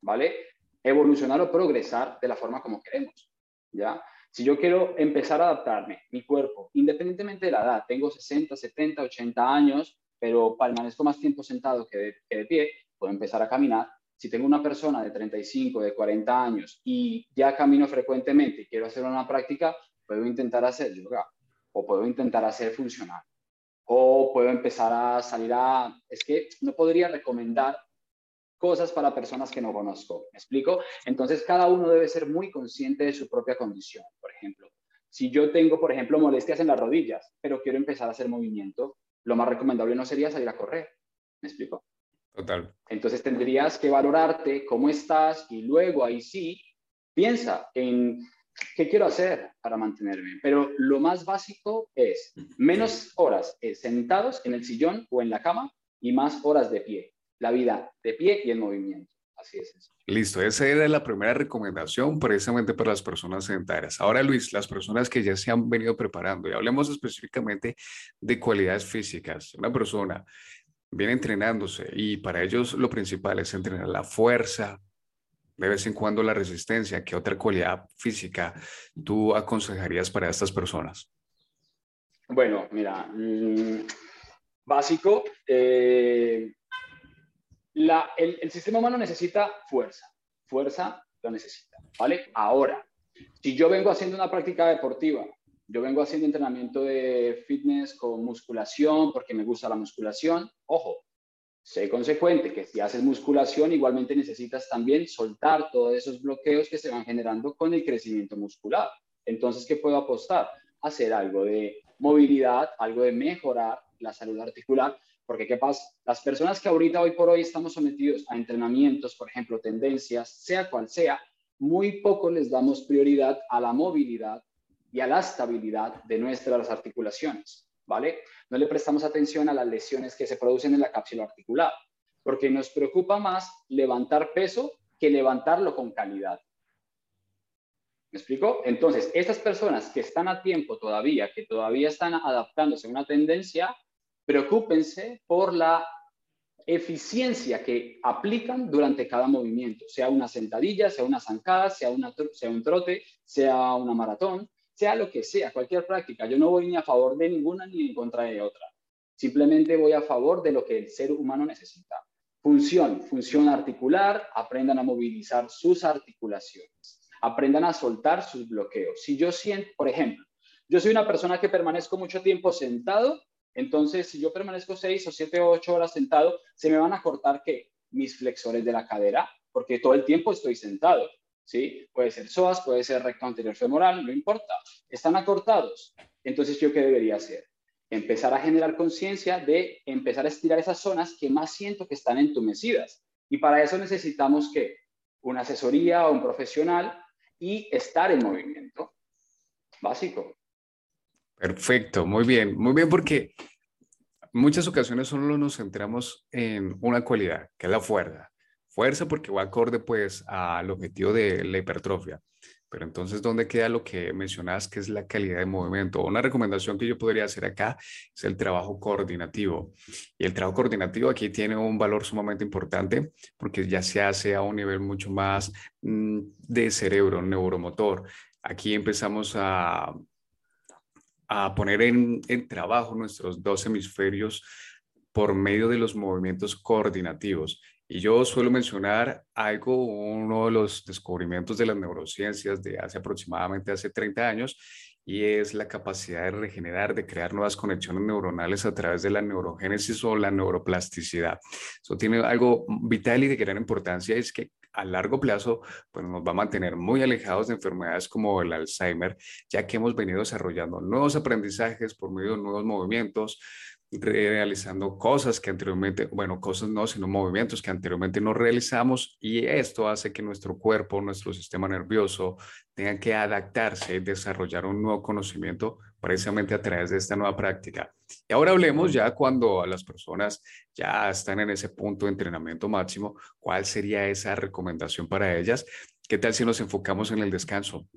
¿vale? Evolucionar o progresar de la forma como queremos, ¿ya? Si yo quiero empezar a adaptarme, mi cuerpo, independientemente de la edad, tengo 60, 70, 80 años, pero permanezco más tiempo sentado que de, que de pie, puedo empezar a caminar, si tengo una persona de 35, de 40 años y ya camino frecuentemente y quiero hacer una práctica, puedo intentar hacer yoga o puedo intentar hacer funcional o puedo empezar a salir a... Es que no podría recomendar cosas para personas que no conozco. ¿Me explico? Entonces, cada uno debe ser muy consciente de su propia condición. Por ejemplo, si yo tengo, por ejemplo, molestias en las rodillas, pero quiero empezar a hacer movimiento, lo más recomendable no sería salir a correr. ¿Me explico? Total. Entonces tendrías que valorarte cómo estás y luego ahí sí piensa en qué quiero hacer para mantenerme. Pero lo más básico es menos horas eh, sentados en el sillón o en la cama y más horas de pie. La vida de pie y el movimiento. Así es. Listo, esa era la primera recomendación precisamente para las personas sedentarias. Ahora, Luis, las personas que ya se han venido preparando, y hablemos específicamente de cualidades físicas. Una persona viene entrenándose y para ellos lo principal es entrenar la fuerza, de vez en cuando la resistencia. ¿Qué otra cualidad física tú aconsejarías para estas personas? Bueno, mira, mm, básico, eh, el, el, sistema humano necesita fuerza, fuerza lo necesita, ¿vale? Ahora, si yo vengo haciendo una práctica deportiva, yo vengo haciendo entrenamiento de fitness con musculación porque me gusta la musculación, ojo, sé consecuente que si haces musculación igualmente necesitas también soltar todos esos bloqueos que se van generando con el crecimiento muscular. Entonces, ¿qué puedo apostar? Hacer algo de movilidad, algo de mejorar la salud articular, porque ¿qué pasa? Las personas que ahorita, hoy por hoy, estamos sometidos a entrenamientos, por ejemplo, tendencias, sea cual sea, muy poco les damos prioridad a la movilidad y a la estabilidad de nuestras articulaciones, No le prestamos atención a las lesiones que se producen en la cápsula articular, porque nos preocupa más levantar peso que levantarlo con calidad. ¿Me explico? Entonces, estas personas que están a tiempo todavía, que todavía están adaptándose a una tendencia, preocúpense por la eficiencia que aplican durante cada movimiento, sea una sentadilla, sea una zancada, sea un trote, sea una maratón, sea lo que sea, cualquier práctica. Yo no voy ni a favor de ninguna ni en contra de otra. Simplemente voy a favor de lo que el ser humano necesita. Función, función articular, aprendan a movilizar sus articulaciones, aprendan a soltar sus bloqueos. Si yo siento, por ejemplo, yo soy una persona que permanezco mucho tiempo sentado, entonces, si yo permanezco seis o siete o ocho horas sentado, se me van a cortar ¿qué? mis flexores de la cadera, porque todo el tiempo estoy sentado. ¿Sí? Puede ser psoas, puede ser recto anterior femoral, no importa. Están acortados. Entonces, ¿yo qué debería hacer? Empezar a generar conciencia de empezar a estirar esas zonas que más siento que están entumecidas. Y para eso necesitamos que una asesoría o un profesional y estar en movimiento. Básico. Perfecto, muy bien, muy bien porque muchas ocasiones solo nos centramos en una cualidad, que es la fuerza. Fuerza porque va acorde pues al objetivo de la hipertrofia. Pero entonces, ¿dónde queda lo que mencionas que es la calidad de movimiento? Una recomendación que yo podría hacer acá es el trabajo coordinativo. Y el trabajo coordinativo aquí tiene un valor sumamente importante porque ya se hace a un nivel mucho más mm, de cerebro, neuromotor. Aquí empezamos a a poner en, trabajo nuestros dos hemisferios por medio de los movimientos coordinativos. Y yo suelo mencionar algo, uno de los descubrimientos de las neurociencias de hace aproximadamente hace 30 años, y es la capacidad de regenerar, de crear nuevas conexiones neuronales a través de la neurogénesis o la neuroplasticidad. Eso tiene algo vital y de gran importancia, es que a largo plazo pues nos va a mantener muy alejados de enfermedades como el Alzheimer, ya que hemos venido desarrollando nuevos aprendizajes por medio de nuevos movimientos, realizando cosas que anteriormente, bueno, cosas no, sino movimientos que anteriormente no realizamos y esto hace que nuestro cuerpo, nuestro sistema nervioso tenga que adaptarse y desarrollar un nuevo conocimiento precisamente a través de esta nueva práctica. Y ahora hablemos ya cuando las personas ya están en ese punto de entrenamiento máximo, ¿cuál sería esa recomendación para ellas? ¿Qué tal si nos enfocamos en el descanso?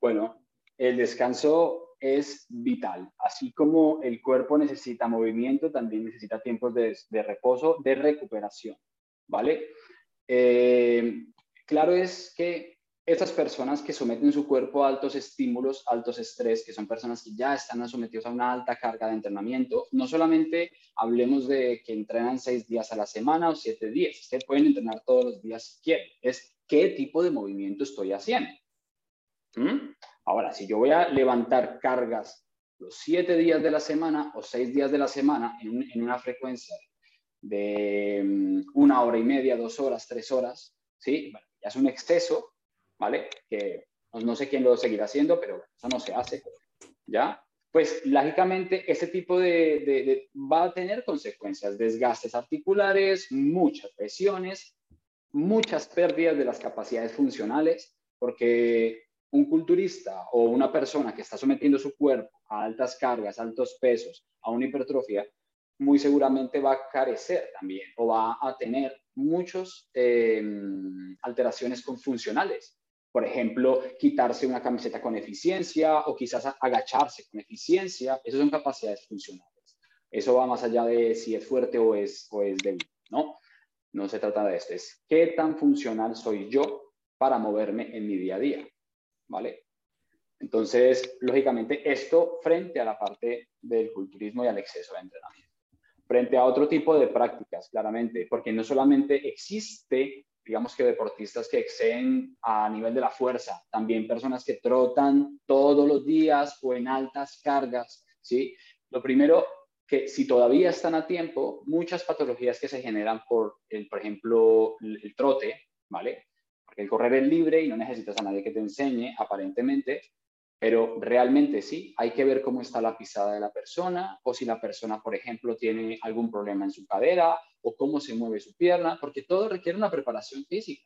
Bueno, el descanso es vital. Así como el cuerpo necesita movimiento, también necesita tiempos de, reposo, de recuperación, ¿vale? Eh, claro es que estas personas que someten su cuerpo a altos estímulos, altos estrés, que son personas que ya están sometidos a una alta carga de entrenamiento, no solamente hablemos de que entrenan seis días a la semana o siete días, ustedes pueden entrenar todos los días si quieren, es qué tipo de movimiento estoy haciendo. ¿Mm? Ahora, si yo voy a levantar cargas los siete días de la semana o seis días de la semana en, una frecuencia de mm, una hora y media, dos horas, tres horas, ¿sí? ya es un exceso, ¿vale? Que pues, no sé quién lo seguirá haciendo, pero eso no se hace, ¿ya? pues lógicamente ese tipo de, va a tener consecuencias, desgastes articulares, muchas presiones, muchas pérdidas de las capacidades funcionales, porque un culturista o una persona que está sometiendo su cuerpo a altas cargas, altos pesos, a una hipertrofia, muy seguramente va a carecer también o va a tener muchas em, alteraciones con funcionales. Por ejemplo, quitarse una camiseta con eficiencia o quizás agacharse con eficiencia. Esas son capacidades funcionales. Eso va más allá de si es fuerte o es, o es débil, ¿no? No se trata de esto. Es qué tan funcional soy yo para moverme en mi día a día, ¿vale? Entonces, lógicamente, esto frente a la parte del culturismo y al exceso de entrenamiento frente a otro tipo de prácticas, claramente, porque no solamente existe, digamos que deportistas que exceden a nivel de la fuerza, también personas que trotan todos los días o en altas cargas, ¿sí? Lo primero, que si todavía están a tiempo, muchas patologías que se generan por, el, por ejemplo, el trote, ¿vale? El correr es libre y no necesitas a nadie que te enseñe, aparentemente, pero realmente sí, hay que ver cómo está la pisada de la persona o si la persona, por ejemplo, tiene algún problema en su cadera o cómo se mueve su pierna, porque todo requiere una preparación física,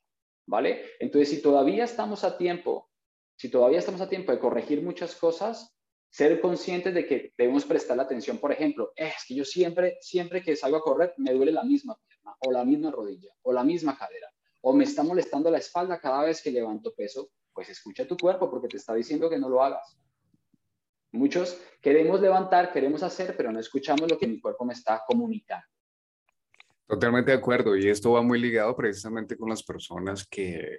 ¿vale? Entonces, si todavía estamos a tiempo, si todavía estamos a tiempo de corregir muchas cosas, ser conscientes de que debemos prestar la atención, por ejemplo, es que yo siempre, siempre que salgo a correr me duele la misma pierna o la misma rodilla o la misma cadera o me está molestando la espalda cada vez que levanto peso pues escucha tu cuerpo porque te está diciendo que no lo hagas. Muchos queremos levantar, queremos hacer, pero no escuchamos lo que mi cuerpo me está comunicando. Totalmente de acuerdo. Y esto va muy ligado precisamente con las personas que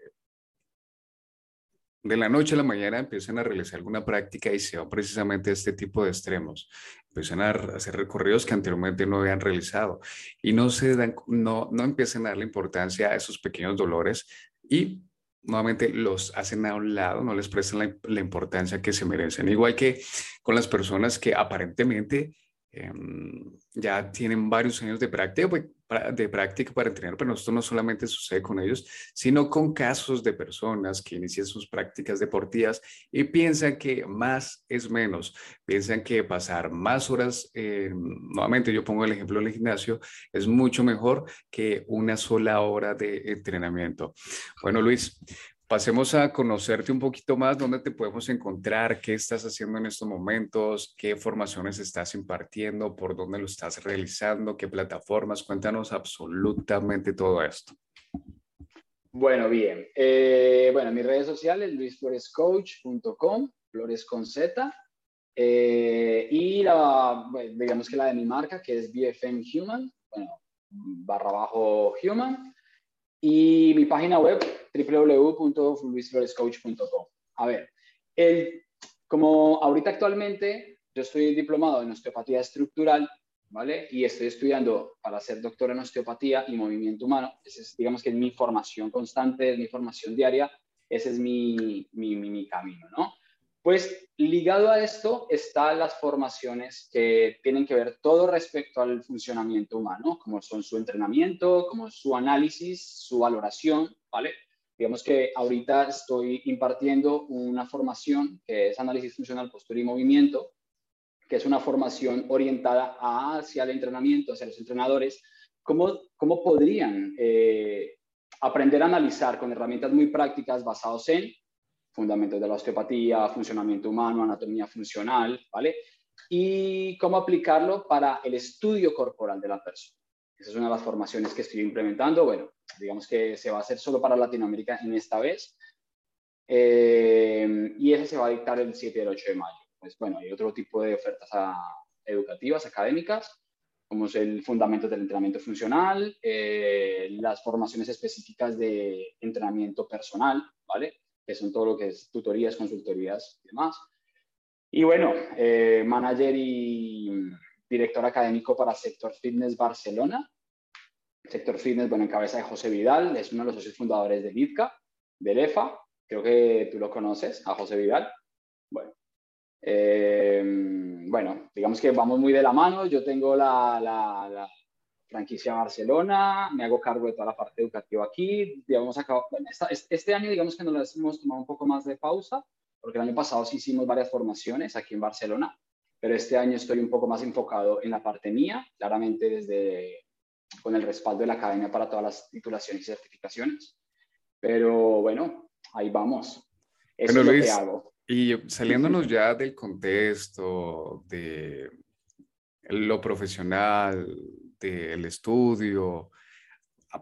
de la noche a la mañana empiezan a realizar alguna práctica y se van precisamente a este tipo de extremos. Empiezan a hacer recorridos que anteriormente no habían realizado y no se dan, no, no empiezan a darle importancia a esos pequeños dolores y nuevamente los hacen a un lado, no les prestan la, importancia que se merecen. Igual que con las personas que aparentemente em, ya tienen varios años de práctica, pues, de práctica para entrenar, pero esto no solamente sucede con ellos, sino con casos de personas que inician sus prácticas deportivas y piensan que más es menos, piensan que pasar más horas, nuevamente yo pongo el ejemplo del gimnasio, es mucho mejor que una sola hora de entrenamiento. Bueno, Luis, Pasemos a conocerte un poquito más, dónde te podemos encontrar, qué estás haciendo en estos momentos, qué formaciones estás impartiendo, por dónde lo estás realizando, qué plataformas. Cuéntanos absolutamente todo esto. Bueno, bien. Eh, bueno, mis redes sociales, luisflorescoach.com, flores con Z. Eh, y la, digamos que la de mi marca, que es BFM Human, bueno, barra bajo Human. Y mi página web, www.luisflorescoach.com. A ver, el, como ahorita actualmente yo estoy diplomado en osteopatía estructural, ¿vale? Y estoy estudiando para ser doctor en osteopatía y movimiento humano. Es, digamos que es mi formación constante, es mi formación diaria, ese es mi, mi, mi camino, ¿no? Pues ligado a esto están las formaciones que tienen que ver todo respecto al funcionamiento humano, como son su entrenamiento, como su análisis, su valoración, ¿vale? Digamos que ahorita estoy impartiendo una formación que es análisis funcional, postura y movimiento, que es una formación orientada hacia el entrenamiento, hacia los entrenadores, cómo, cómo podrían eh, aprender a analizar con herramientas muy prácticas basados en fundamentos de la osteopatía, funcionamiento humano, anatomía funcional, ¿vale? Y cómo aplicarlo para el estudio corporal de la persona. Esa es una de las formaciones que estoy implementando. Bueno, digamos que se va a hacer solo para Latinoamérica en esta vez. Eh, y ese se va a dictar el 7 y el 8 de mayo. Pues bueno, hay otro tipo de ofertas educativas, académicas, como es el fundamento del entrenamiento funcional, eh, las formaciones específicas de entrenamiento personal, ¿vale? que son todo lo que es tutorías, consultorías y demás. Y bueno, eh, manager y director académico para Sector Fitness Barcelona. Sector Fitness, bueno, en cabeza de José Vidal, es uno de los socios fundadores de LITCA, del EFA. Creo que tú lo conoces, a José Vidal. Bueno, eh, bueno, digamos que vamos muy de la mano. Yo tengo la, la franquicia Barcelona, me hago cargo de toda la parte educativa aquí. Digamos, acá, bueno, este año digamos que nos hemos tomado un poco más de pausa, porque el año pasado sí hicimos varias formaciones aquí en Barcelona. Pero este año estoy un poco más enfocado en la parte mía, claramente desde con el respaldo de la academia para todas las titulaciones y certificaciones. Pero bueno, ahí vamos. Eso es lo que hago. Y saliéndonos ya del contexto, de lo profesional, del estudio,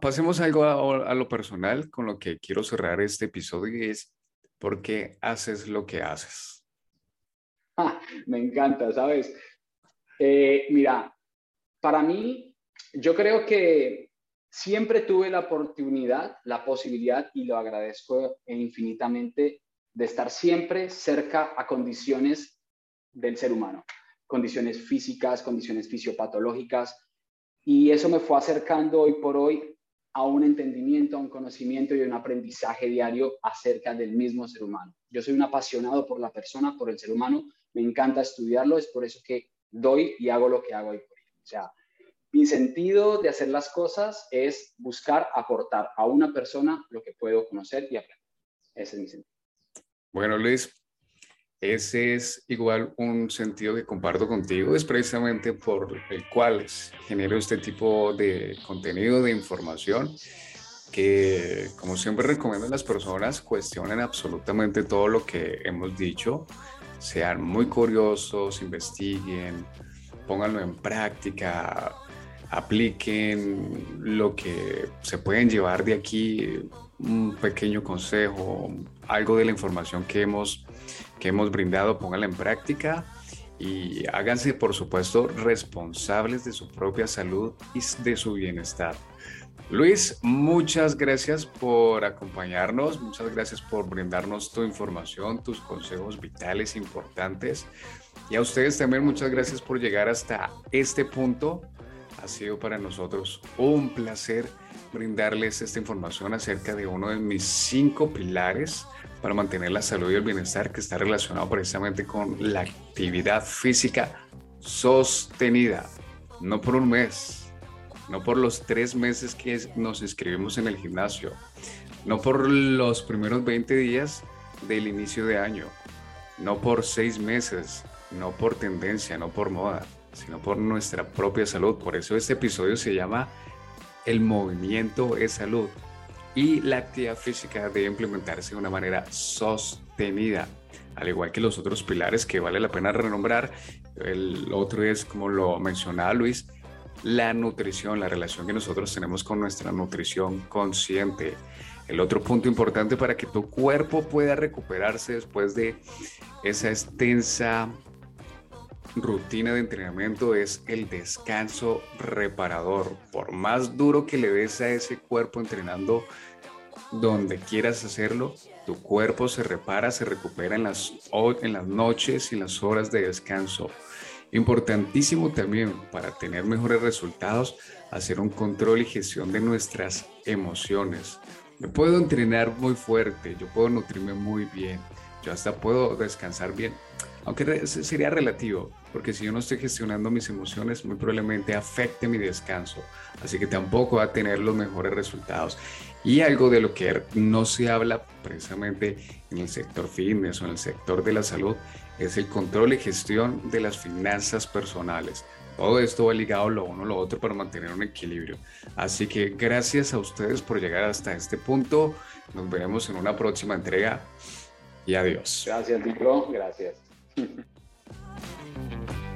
pasemos algo a, a, lo personal con lo que quiero cerrar este episodio y es ¿por qué haces lo que haces? me encanta, ¿sabes? Eh, mira, para mí, yo creo que siempre tuve la oportunidad, la posibilidad, y lo agradezco infinitamente, de estar siempre cerca a condiciones del ser humano, condiciones físicas, condiciones fisiopatológicas, y eso me fue acercando hoy por hoy a un entendimiento, a un conocimiento y a un aprendizaje diario acerca del mismo ser humano. Yo soy un apasionado por la persona, por el ser humano, me encanta estudiarlo, es por eso que doy y hago lo que hago hoy. O sea, mi sentido de hacer las cosas es buscar aportar a una persona lo que puedo conocer y aprender. Ese es mi sentido. Bueno, Luis, ese es igual un sentido que comparto contigo, es precisamente por el cual genero este tipo de contenido, de información, que como siempre recomiendo a las personas, cuestionen absolutamente todo lo que hemos dicho, sean muy curiosos, investiguen, pónganlo en práctica, apliquen lo que se pueden llevar de aquí, un pequeño consejo, algo de la información que hemos, que hemos brindado, pónganla en práctica y háganse, por supuesto, responsables de su propia salud y de su bienestar. Luis, muchas gracias por acompañarnos, muchas gracias por brindarnos tu información, tus consejos vitales importantes. Y a ustedes también muchas gracias por llegar hasta este punto. Ha sido para nosotros un placer brindarles esta información acerca de uno de mis cinco pilares para mantener la salud y el bienestar que está relacionado precisamente con la actividad física sostenida, no por un mes, no por los tres meses que nos inscribimos en el gimnasio, no por los primeros 20 días del inicio de año, no por seis meses, no por tendencia, no por moda, sino por nuestra propia salud. Por eso este episodio se llama El movimiento es salud y la actividad física debe implementarse de una manera sostenida, al igual que los otros pilares que vale la pena renombrar. El otro es, como lo mencionaba Luis, la nutrición, la relación que nosotros tenemos con nuestra nutrición consciente. El otro punto importante para que tu cuerpo pueda recuperarse después de esa extensa rutina de entrenamiento es el descanso reparador. Por más duro que le des a ese cuerpo entrenando donde quieras hacerlo, tu cuerpo se repara, se recupera en las, en las noches y las horas de descanso. Importantísimo también para tener mejores resultados, hacer un control y gestión de nuestras emociones. Yo puedo entrenar muy fuerte, yo puedo nutrirme muy bien, yo hasta puedo descansar bien, aunque sería relativo, porque si yo no estoy gestionando mis emociones, muy probablemente afecte mi descanso, así que tampoco va a tener los mejores resultados. Y algo de lo que no se habla precisamente en el sector fitness o en el sector de la salud es el control y gestión de las finanzas personales. Todo esto va ligado lo uno a lo otro para mantener un equilibrio. Así que gracias a ustedes por llegar hasta este punto. Nos veremos en una próxima entrega y adiós. Gracias, Nico. Gracias.